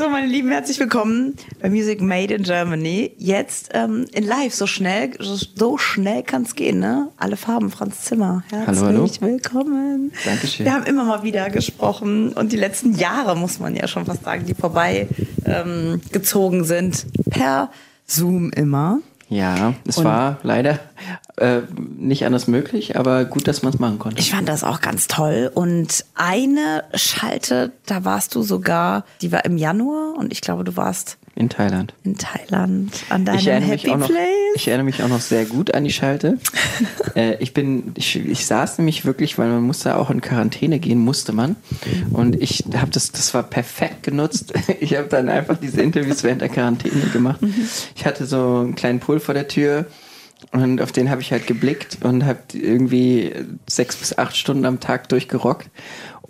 So, meine Lieben, herzlich willkommen bei Music Made in Germany. Jetzt ähm, in live, so schnell, so schnell kann es gehen, ne? Alle Farben, Franz Zimmer. Herzlich hallo, hallo. willkommen. Dankeschön. Wir haben immer mal wieder gesprochen und die letzten Jahre, muss man ja schon fast sagen, die vorbei ähm, gezogen sind, per Zoom immer. Ja, es und war leider äh, nicht anders möglich, aber gut, dass man es machen konnte. Ich fand das auch ganz toll. Und eine Schalte, da warst du sogar, die war im Januar und ich glaube, du warst in Thailand. In Thailand, an deinem Happy noch, Place. Ich erinnere mich auch noch sehr gut an die Schalte. äh, ich bin, ich, ich saß nämlich wirklich, weil man musste auch in Quarantäne gehen, musste man. Und ich habe das, das war perfekt genutzt. Ich habe dann einfach diese Interviews während der Quarantäne gemacht. Mhm. Ich hatte so einen kleinen Pool vor der Tür und auf den habe ich halt geblickt und habe irgendwie sechs bis acht Stunden am Tag durchgerockt.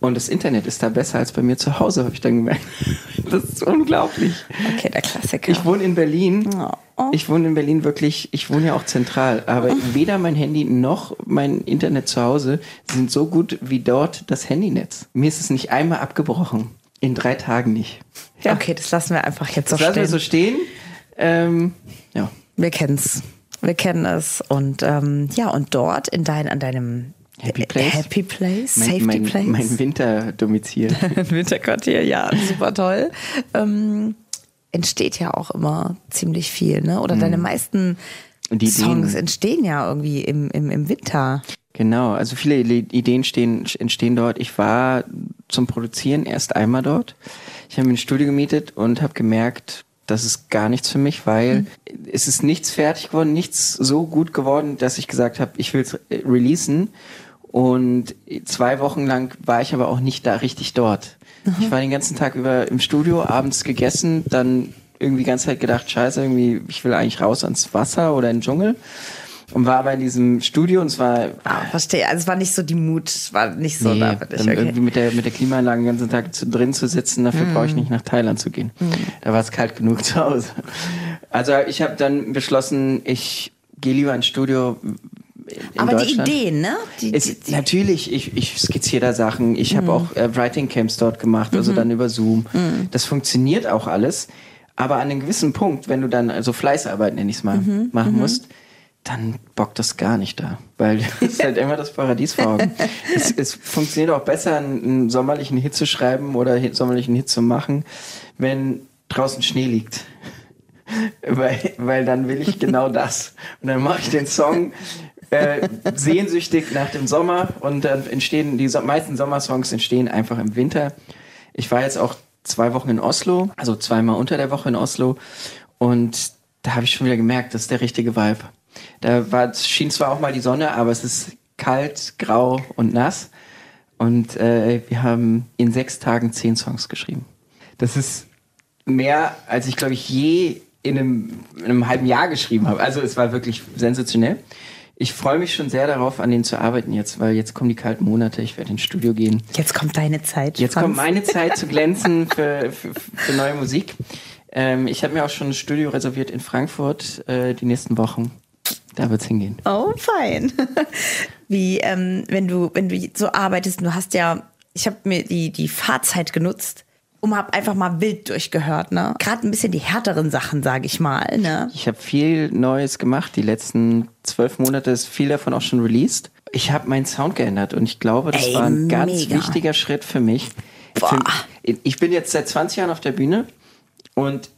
Und das Internet ist da besser als bei mir zu Hause, habe ich dann gemerkt. Das ist unglaublich. Okay, der Klassiker. Ich wohne in Berlin. Oh. Ich wohne in Berlin wirklich, ich wohne ja auch zentral, aber oh. weder mein Handy noch mein Internet zu Hause sind so gut wie dort das Handynetz. Mir ist es nicht einmal abgebrochen. In drei Tagen nicht. Ja. Okay, das lassen wir einfach jetzt das so stehen. Das lassen wir so stehen. Ähm, ja. Wir kennen's. Wir kennen es. Und ähm, ja, und dort in dein, an deinem Happy Place. Happy Place, mein, Safety mein, Place. Mein Winterdomizil. Winterquartier, ja, super toll. Ähm, entsteht ja auch immer ziemlich viel, ne? Oder mhm. deine meisten Songs entstehen ja irgendwie im, im, im Winter. Genau, also viele Ideen stehen, entstehen dort. Ich war zum Produzieren erst einmal dort. Ich habe mir ein Studio gemietet und habe gemerkt, das ist gar nichts für mich, weil mhm. es ist nichts fertig geworden, nichts so gut geworden, dass ich gesagt habe, ich will es releasen. Und zwei Wochen lang war ich aber auch nicht da richtig dort. Mhm. Ich war den ganzen Tag über im Studio, abends gegessen, dann irgendwie die ganze Zeit gedacht, scheiße, irgendwie, ich will eigentlich raus ans Wasser oder in den Dschungel und war aber in diesem Studio und es war. Ah, verstehe. Also es war nicht so die Mut, es war nicht so nee, da für dich. Okay. Irgendwie mit der, mit der Klimaanlage den ganzen Tag zu, drin zu sitzen, dafür mm. brauche ich nicht nach Thailand zu gehen. Mm. Da war es kalt genug zu Hause. Also ich habe dann beschlossen, ich gehe lieber ins Studio. In aber die Ideen, ne? Die, ist, die, natürlich, ich, ich skizziere da Sachen. Ich mm. habe auch äh, Writing Camps dort gemacht, also -hmm. dann über Zoom. Mm. Das funktioniert auch alles. Aber an einem gewissen Punkt, wenn du dann also Fleißarbeit, nenne ich es mal, -hmm. machen -hmm. musst, dann bockt das gar nicht da. Weil es ist halt immer das Paradies vor Augen. es, es, funktioniert auch besser, einen, einen, sommerlichen Hit zu schreiben oder einen sommerlichen Hit zu machen, wenn draußen Schnee liegt. weil, weil dann will ich genau das. Und dann mache ich den Song äh, sehnsüchtig nach dem Sommer und dann entstehen, die so meisten Sommersongs entstehen einfach im Winter. Ich war jetzt auch zwei Wochen in Oslo, also zweimal unter der Woche in Oslo und da habe ich schon wieder gemerkt, das ist der richtige Vibe. Da war, schien zwar auch mal die Sonne, aber es ist kalt, grau und nass. Und äh, wir haben in sechs Tagen zehn Songs geschrieben. Das ist mehr, als ich, glaube ich, je in einem, in einem halben Jahr geschrieben habe. Also es war wirklich sensationell. Ich freue mich schon sehr darauf, an denen zu arbeiten jetzt, weil jetzt kommen die kalten Monate. Ich werde ins Studio gehen. Jetzt kommt deine Zeit. Jetzt Franz. kommt meine Zeit zu glänzen für, für, für neue Musik. Ähm, ich habe mir auch schon ein Studio reserviert in Frankfurt äh, die nächsten Wochen. Da wird's hingehen. Oh, fein. Wie, ähm, wenn du, wenn du so arbeitest, du hast ja, ich habe mir die, die Fahrzeit genutzt und habe einfach mal wild durchgehört, ne? Gerade ein bisschen die härteren Sachen, sage ich mal, ne? Ich habe viel Neues gemacht. Die letzten zwölf Monate ist viel davon auch schon released. Ich habe meinen Sound geändert und ich glaube, das Ey, war ein ganz mega. wichtiger Schritt für mich. Boah. Für, ich bin jetzt seit 20 Jahren auf der Bühne und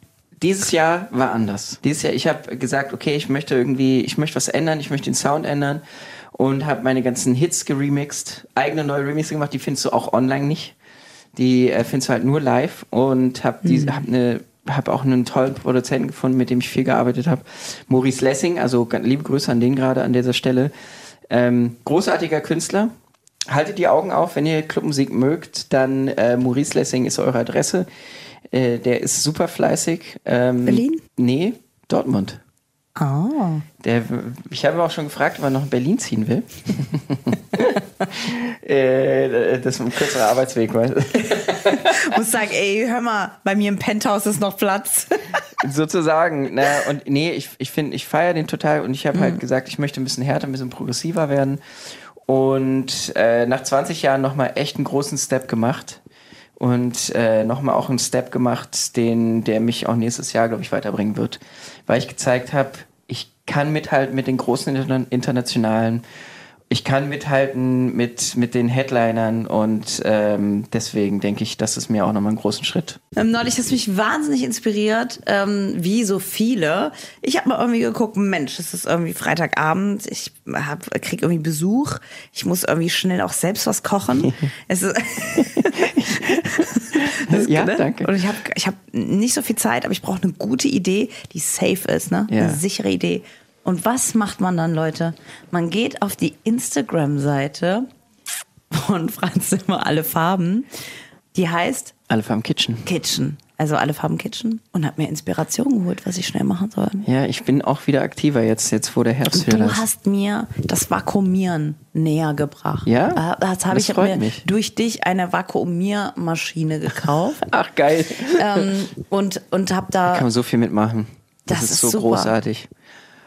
dieses Jahr war anders. Dieses Jahr, ich habe gesagt, okay, ich möchte irgendwie, ich möchte was ändern, ich möchte den Sound ändern und habe meine ganzen Hits geremixed, eigene neue Remixe gemacht, die findest du auch online nicht. Die äh, findest du halt nur live und habe die, mhm. hab eine habe auch einen tollen Produzenten gefunden, mit dem ich viel gearbeitet habe. Maurice Lessing, also liebe Grüße an den gerade an dieser Stelle. Ähm, großartiger Künstler. Haltet die Augen auf, wenn ihr Clubmusik mögt, dann äh, Maurice Lessing ist eure Adresse. Äh, der ist super fleißig. Ähm, Berlin? Nee, Dortmund. Oh. Der, ich habe auch schon gefragt, ob er noch in Berlin ziehen will. äh, das ist ein kürzerer Arbeitsweg. Muss sagen, ey, hör mal, bei mir im Penthouse ist noch Platz. Sozusagen. Na, und nee, ich, ich finde, ich feiere den total und ich habe mhm. halt gesagt, ich möchte ein bisschen härter, ein bisschen progressiver werden. Und äh, nach 20 Jahren nochmal echt einen großen Step gemacht und äh, nochmal auch einen Step gemacht, den, der mich auch nächstes Jahr, glaube ich, weiterbringen wird. Weil ich gezeigt habe, ich kann mithalten mit den großen interna internationalen ich kann mithalten mit, mit den Headlinern und ähm, deswegen denke ich, das ist mir auch nochmal einen großen Schritt. Ähm, neulich hast du mich wahnsinnig inspiriert, ähm, wie so viele. Ich habe mal irgendwie geguckt, Mensch, es ist irgendwie Freitagabend, ich hab, krieg irgendwie Besuch, ich muss irgendwie schnell auch selbst was kochen. es ist das, ja, ne? danke. Und ich habe ich hab nicht so viel Zeit, aber ich brauche eine gute Idee, die safe ist, ne? Ja. Eine sichere Idee. Und was macht man dann, Leute? Man geht auf die Instagram-Seite von Franz Zimmer Alle Farben. Die heißt Alle Farben Kitchen. Kitchen. Also Alle Farben Kitchen. Und hat mir Inspiration geholt, was ich schnell machen soll. Ja, ich bin auch wieder aktiver jetzt, jetzt wo der Herbst wieder du hast mir das Vakuumieren näher gebracht. Ja? Äh, Das habe ich mir mich. durch dich eine Vakuumiermaschine gekauft. Ach, geil. ähm, und und habe da Kann man so viel mitmachen. Das, Das ist, ist so super. großartig.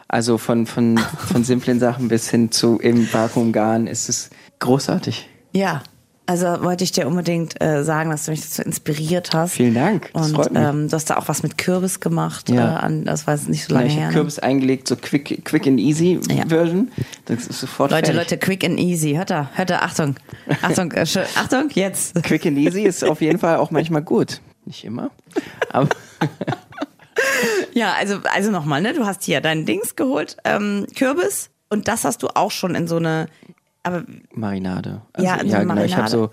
Also von, von, von simplen Sachen bis hin zu im Vakuumgarn ist es großartig. Ja, also wollte ich dir unbedingt äh, sagen, dass du mich dazu inspiriert hast. Vielen Dank, das Und. Ähm, du hast da auch was mit Kürbis gemacht. Ja. Äh, an, das war jetzt nicht so lange Ich her. habe ne? Kürbis eingelegt, so quick, quick and easy Ja. Version. Das ist sofort Leute, fertig. Leute, quick and easy. Hört da, hört da, Achtung. Achtung, äh, Achtung, jetzt. Quick and easy ist auf jeden Fall auch manchmal gut. Nicht immer. Aber Ja, also, also nochmal, ne? Du hast hier deinen Dings geholt, ähm, Kürbis. Und das hast du auch schon in so eine. Aber Marinade. Also, Ja, in so eine genau. Ich habe so,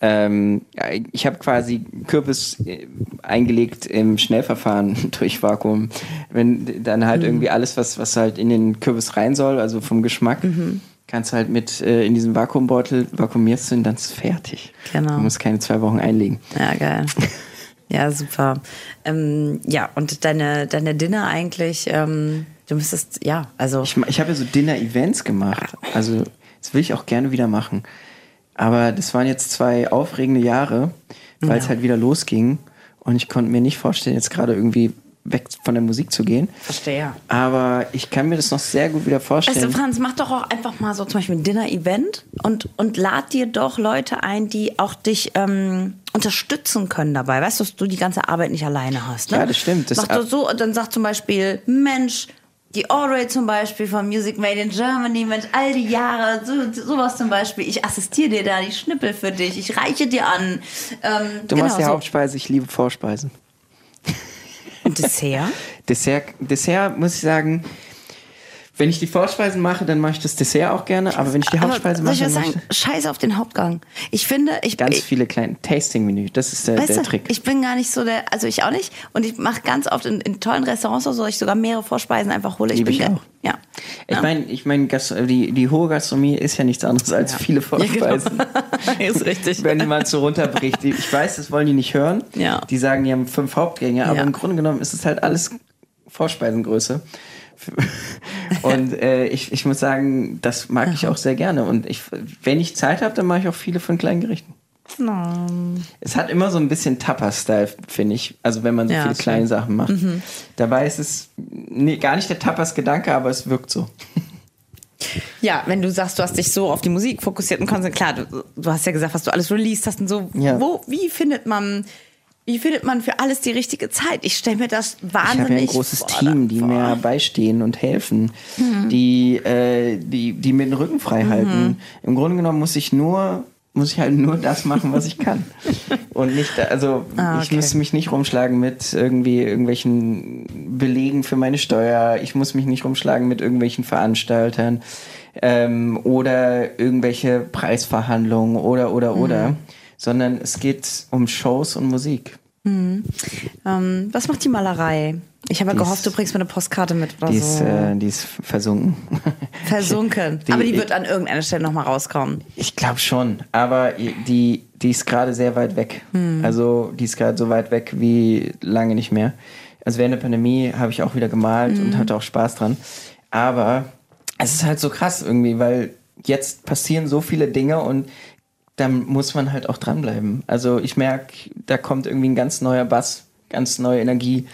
ähm, ja, ich habe quasi Kürbis äh, eingelegt im Schnellverfahren durch Vakuum. Wenn dann Mhm. halt irgendwie alles, was, was halt in den Kürbis rein soll, also vom Geschmack, Mhm. kannst du halt mit äh, in diesem Vakuumbeutel vakuumierst du und dann ist es fertig. Genau. Du musst keine zwei Wochen einlegen. Ja, geil. Ja, super. Ähm, ja, und deine, deine Dinner eigentlich, ähm, du müsstest, ja, also. Ich, ich habe ja so Dinner-Events gemacht. Also, das will ich auch gerne wieder machen. Aber das waren jetzt zwei aufregende Jahre, weil es Ja. halt wieder losging. Und ich konnte mir nicht vorstellen, jetzt gerade irgendwie weg von der Musik zu gehen. Verstehe. Aber ich kann mir das noch sehr gut wieder vorstellen. du, Franz, mach doch auch einfach mal so zum Beispiel ein Dinner-Event und, und lad dir doch Leute ein, die auch dich ähm, unterstützen können dabei. Weißt du, dass du die ganze Arbeit nicht alleine hast. Ne? Ja, das stimmt. Das mach doch so und dann sag zum Beispiel, Mensch, die Audrey zum Beispiel von Music Made in Germany, Mensch, all die Jahre, so, sowas zum Beispiel. Ich assistiere dir da die Schnippel für dich, ich reiche dir an. Ähm, du machst die so. Hauptspeise, ich liebe Vorspeisen. Und Dessert? Dessert, Dessert muss ich sagen, wenn ich die Vorspeisen mache, dann mache ich das Dessert auch gerne. Aber wenn ich die Hauptspeise soll ich mache, was dann mache sagen? ich Scheiß auf den Hauptgang. Ich finde, ich ganz ich, viele kleine Tasting-Menü. Das ist der, der du, Trick. ich bin gar nicht so der, also ich auch nicht. Und ich mache ganz oft in, in tollen Restaurants oder so, ich sogar mehrere Vorspeisen einfach hole. Ich Liebe bin ich auch. Ja. Ich Ja. meine, ich mein, die, die hohe Gastronomie ist ja nichts anderes als viele Vorspeisen. Ja, genau. ist richtig. Wenn man so runterbricht. Ich weiß, das wollen die nicht hören. Ja. Die sagen, die haben fünf Hauptgänge, aber Ja. im Grunde genommen ist es halt alles Vorspeisengröße. Und äh, ich, ich muss sagen, das mag ich auch sehr gerne. Und ich, wenn ich Zeit habe, dann mache ich auch viele von kleinen Gerichten. Es hat immer so ein bisschen Tapas-Style, finde ich. Also wenn man so Ja, viele stimmt. kleine Sachen macht. Dabei ist es nee, gar nicht der Tapas-Gedanke, aber es wirkt so. Ja, wenn du sagst, du hast dich so auf die Musik fokussiert und konzentriert, klar, du, du hast ja gesagt, was du alles released hast und so. Ja. Wo, wie findet man, wie findet man für alles die richtige Zeit? Ich stelle mir das Ich wahnsinnig habe ja ein großes vor- Team, die vor. mir beistehen und helfen, die, äh, die, die mir den Rücken frei halten. Im Grunde genommen muss ich nur muss ich halt nur das machen, was ich kann. Und nicht, also Ah, ich okay. muss mich nicht rumschlagen mit irgendwie irgendwelchen Belegen für meine Steuer. Ich muss mich nicht rumschlagen mit irgendwelchen Veranstaltern ähm, oder irgendwelche Preisverhandlungen oder oder oder, sondern es geht um Shows und Musik. Ähm, was macht die Malerei? Ich habe ja gehofft, du bringst mir eine Postkarte mit oder Die so. ist, äh, die ist versunken. Versunken. Die- Aber die wird an irgendeiner Stelle nochmal rauskommen. Ich glaube schon, aber die, die ist gerade sehr weit weg. Also die ist gerade so weit weg wie lange nicht mehr. Also während der Pandemie habe ich auch wieder gemalt und hatte auch Spaß dran. Aber es ist halt so krass irgendwie, weil jetzt passieren so viele Dinge und dann muss man halt auch dranbleiben. Also ich merke, da kommt irgendwie ein ganz neuer Bass, ganz neue Energie,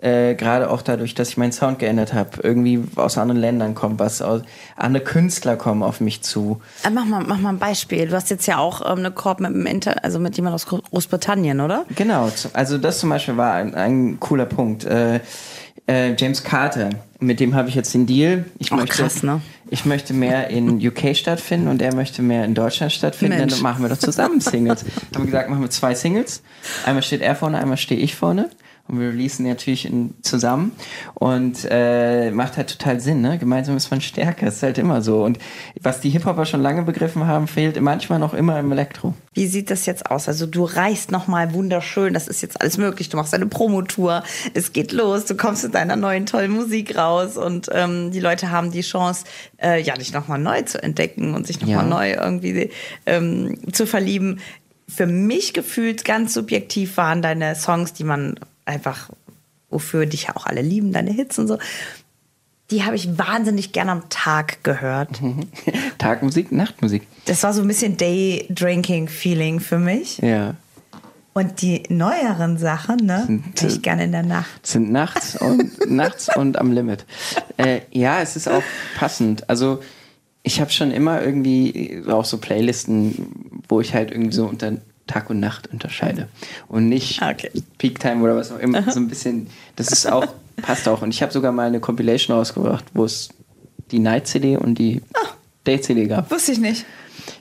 äh, gerade auch dadurch, dass ich meinen Sound geändert habe. Irgendwie aus anderen Ländern kommt was, aus, andere Künstler kommen auf mich zu. Äh, mach, mal, mach mal ein Beispiel. Du hast jetzt ja auch ähm, eine Korb mit dem Inter also mit jemand aus Großbritannien, oder? Genau, also das zum Beispiel war ein, ein cooler Punkt. Äh, äh, James Carter, mit dem habe ich jetzt den Deal. Ich Auch möchte, krass, ne? Ich möchte mehr in UK stattfinden und er möchte mehr in Deutschland stattfinden. Mensch. Dann machen wir doch zusammen Singles. haben wir gesagt, machen wir zwei Singles. Einmal steht er vorne, einmal stehe ich vorne. Und wir releasen natürlich in, zusammen. Und äh, macht halt total Sinn, ne? Gemeinsam ist man stärker. Ist halt immer so. Und was die Hip-Hopper schon lange begriffen haben, fehlt manchmal noch immer im Elektro. Wie sieht das jetzt aus? Also du reist nochmal wunderschön, das ist jetzt alles möglich. Du machst eine Promotour, es geht los, du kommst mit deiner neuen tollen Musik raus und ähm, die Leute haben die Chance, äh, ja, dich nochmal neu zu entdecken und sich nochmal Ja. neu irgendwie ähm, zu verlieben. Für mich gefühlt ganz subjektiv waren deine Songs, die man einfach, wofür dich ja auch alle lieben, deine Hits und so. Die habe ich wahnsinnig gern am Tag gehört. Tagmusik, Nachtmusik. Das war so ein bisschen Day-Drinking-Feeling für mich. Ja. Und die neueren Sachen, ne, Sind, ich gerne in der Nacht. sind nachts und nachts und am Limit. Äh, ja, es ist auch passend. Also ich habe schon immer irgendwie auch so Playlisten, wo ich halt irgendwie so unter Tag und Nacht unterscheide und nicht Ah, Okay. Peak Time oder was auch immer. So ein bisschen. Das ist auch passt auch. Und ich habe sogar mal eine Compilation rausgebracht, wo es die Night CD und die Ah. Day CD gab. Wusste ich nicht.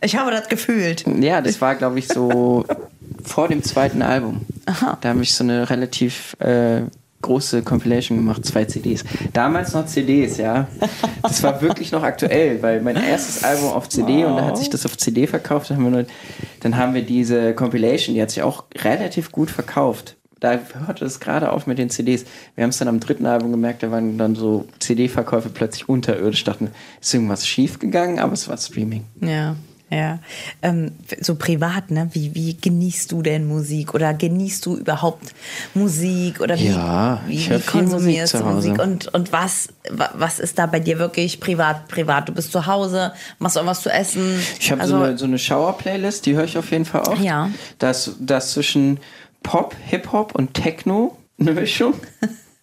Ich habe das gefühlt. Ja, das war, glaube ich, so vor dem zweiten Album. Aha. Da habe ich so eine relativ äh, große Compilation gemacht, zwei CDs. Damals noch CDs, ja. Das war wirklich noch aktuell, weil mein erstes Album auf CD und da hat sich das auf CD verkauft. Dann haben wir, nur, dann haben wir diese Compilation, die hat sich auch relativ gut verkauft. Da hörte es gerade auf mit den CDs. Wir haben es dann am dritten Album gemerkt, da waren dann so CD-Verkäufe plötzlich unterirdisch. Dachten, ist irgendwas schief gegangen, aber es war Streaming. Ja, ja. Ähm, so privat, ne? Wie, wie genießt du denn Musik? Oder genießt du überhaupt Musik? Oder wie, Ja, wie, wie Musik konsumierst zu du. Musik? Und, und was, wa- was ist da bei dir wirklich privat, privat? Du bist zu Hause, machst irgendwas zu essen? Ich habe also, so eine, so eine Schauer-Playlist, die höre ich auf jeden Fall oft. Ja. Das, das zwischen Pop, Hip-Hop und Techno eine Mischung.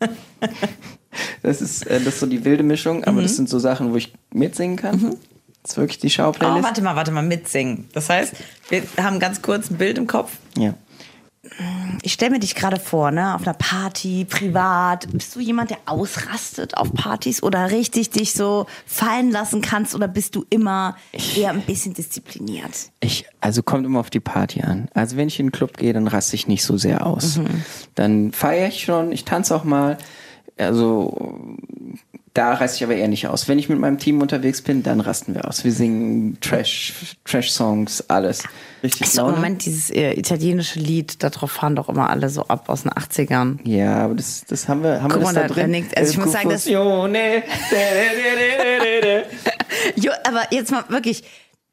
das, ist, äh, das ist so die wilde Mischung, aber das sind so Sachen, wo ich mitsingen kann. Das ist wirklich die Oh, Schauplaylist. warte mal, warte mal, mitsingen. Das heißt, wir haben ganz kurz ein Bild im Kopf. ja. Ich stelle mir dich gerade vor, ne, auf einer Party, privat. Bist du jemand, der ausrastet auf Partys oder richtig dich so fallen lassen kannst oder bist du immer eher ein bisschen diszipliniert? Ich, also kommt immer auf die Party an. Also wenn ich in den Club gehe, dann raste ich nicht so sehr aus. Dann feiere ich schon, ich tanze auch mal. Also da raste ich aber eher nicht aus. Wenn ich mit meinem Team unterwegs bin, dann rasten wir aus. Wir singen Trash, Trash-Songs, alles. Richtig Ist doch im. Moment dieses äh, italienische Lied, darauf fahren doch immer alle so ab aus den 80ern. Ja, aber das, das haben wir, haben Guck wir das mal, da da- drin. da also ich muss sagen, das-. Jo, aber jetzt mal wirklich,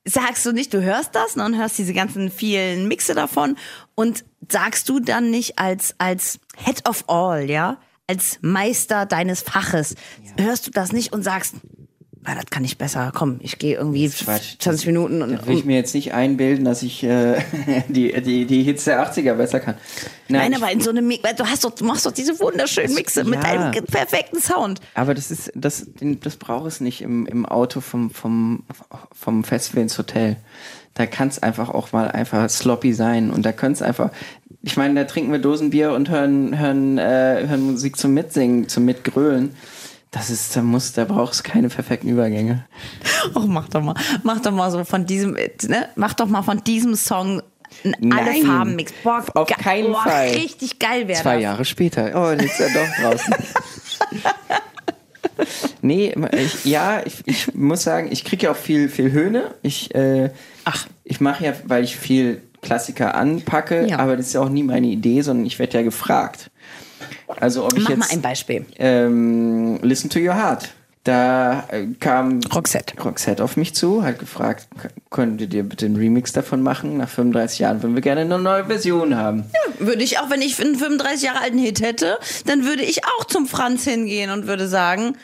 sagst du nicht, du hörst das ne, und hörst diese ganzen vielen Mixe davon und sagst du dann nicht als, als Head of All, ja, als Meister deines Faches, hörst du das nicht und sagst, na, das kann ich besser, komm, ich gehe irgendwie Quatsch. 20 Minuten und, Da will ich mir jetzt nicht einbilden, dass ich äh, die, die, die Hits der 80er besser kann. Nein, ich- aber in so einem Mix, du hast doch, du machst doch diese wunderschönen Mixe mit ja. deinem perfekten Sound. Aber das ist, das, das braucht es nicht im, im Auto vom, vom, vom Festival ins Hotel. Da kann es einfach auch mal einfach sloppy sein. Und da können es einfach, ich meine, da trinken wir Dosenbier und hören, hören, äh, hören Musik zum Mitsingen, zum Mitgrölen. Das ist, da muss, da braucht es keine perfekten Übergänge. Oh, mach doch mal, mach doch mal so von diesem, ne, mach doch mal von diesem Song ein alle Nein, Farben Mix. Boah, auf keinen boah, Fall. Richtig geil wäre Zwei das. Jahre später. Oh, jetzt ist er doch draußen. nee, ich, ja, ich, ich muss sagen, ich kriege ja auch viel, viel Höhne. Ich, äh, Ach. ich mache ja, weil ich viel Klassiker anpacke, Ja. aber das ist ja auch nie meine Idee, sondern ich werde ja gefragt. Also ob ich Mach jetzt mal ein Beispiel. ähm, Listen to Your Heart. Da äh, kam Roxette. Roxette auf mich zu, hat gefragt, könntet ihr bitte einen Remix davon machen? Nach 35 Jahren würden wir gerne eine neue Version haben. Würde ich auch, wenn ich einen 35 Jahre alten Hit hätte, dann würde ich auch zum Franz hingehen und würde sagen,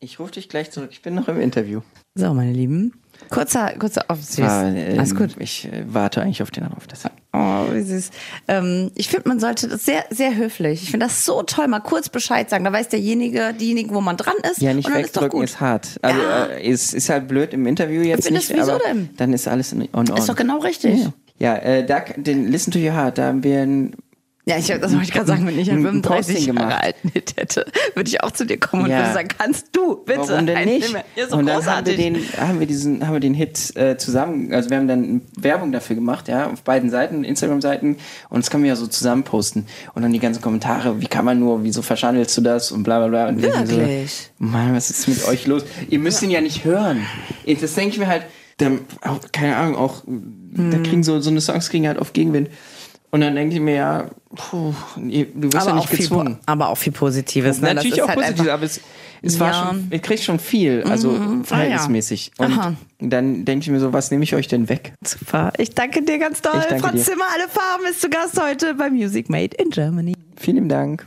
Ich rufe dich gleich zurück, ich bin noch im Interview. so, meine Lieben, kurzer, kurzer, oh, süß. Ah, ähm, Alles gut. Ich äh, warte eigentlich auf den Anruf. Deshalb. Oh, wie süß. Ähm, ich finde, man sollte das sehr, sehr höflich. Ich finde das so toll, mal kurz Bescheid sagen. Da weiß derjenige, diejenige, wo man dran ist. Ja, nicht und dann ist doch wegdrücken gut. ist, hart. Also Ja. äh, ist, ist halt blöd im Interview jetzt Findest nicht, du, wieso aber denn? dann ist alles in on. Ist doch genau richtig. Ja, ja äh, da, den Listen to Your Heart, da haben wir ein Ja, ich, das wollte ich gerade sagen, wenn ich einen Ein Posting 35 Jahre gemacht. Hit hätte, würde ich auch zu dir kommen Ja. und würde sagen, kannst du bitte Warum denn nicht? Ja, so und dann haben wir großartig. den, haben wir diesen, haben wir den Hit äh, zusammen, also wir haben dann Werbung dafür gemacht, ja, auf beiden Seiten, Instagram-Seiten, und das können wir ja so zusammen posten. Und dann die ganzen Kommentare, wie kann man nur, wieso verschandelst du das und bla bla bla. Und Wirklich? So, Mann, was ist mit euch los? Ihr müsst ihn ja nicht hören. Das denke ich mir halt, dann, auch, keine Ahnung, auch, da Hm. kriegen so, so eine Songs kriegen halt oft Gegenwind. Und dann denke ich mir, ja, puh, du wirst ja nicht viel, gezwungen. po- aber auch viel Positives. Ne? Natürlich auch halt positiv, einfach- aber es, es war Ja. Mhm. schon, ihr kriegt schon viel, also verhältnismäßig. Und Aha. dann denke ich mir so, was nehme ich euch denn weg? Super. Ich danke dir ganz doll. Ich Franz dir. Zimmer, alle Farben ist zu Gast heute bei Music Made in Germany. Vielen Dank.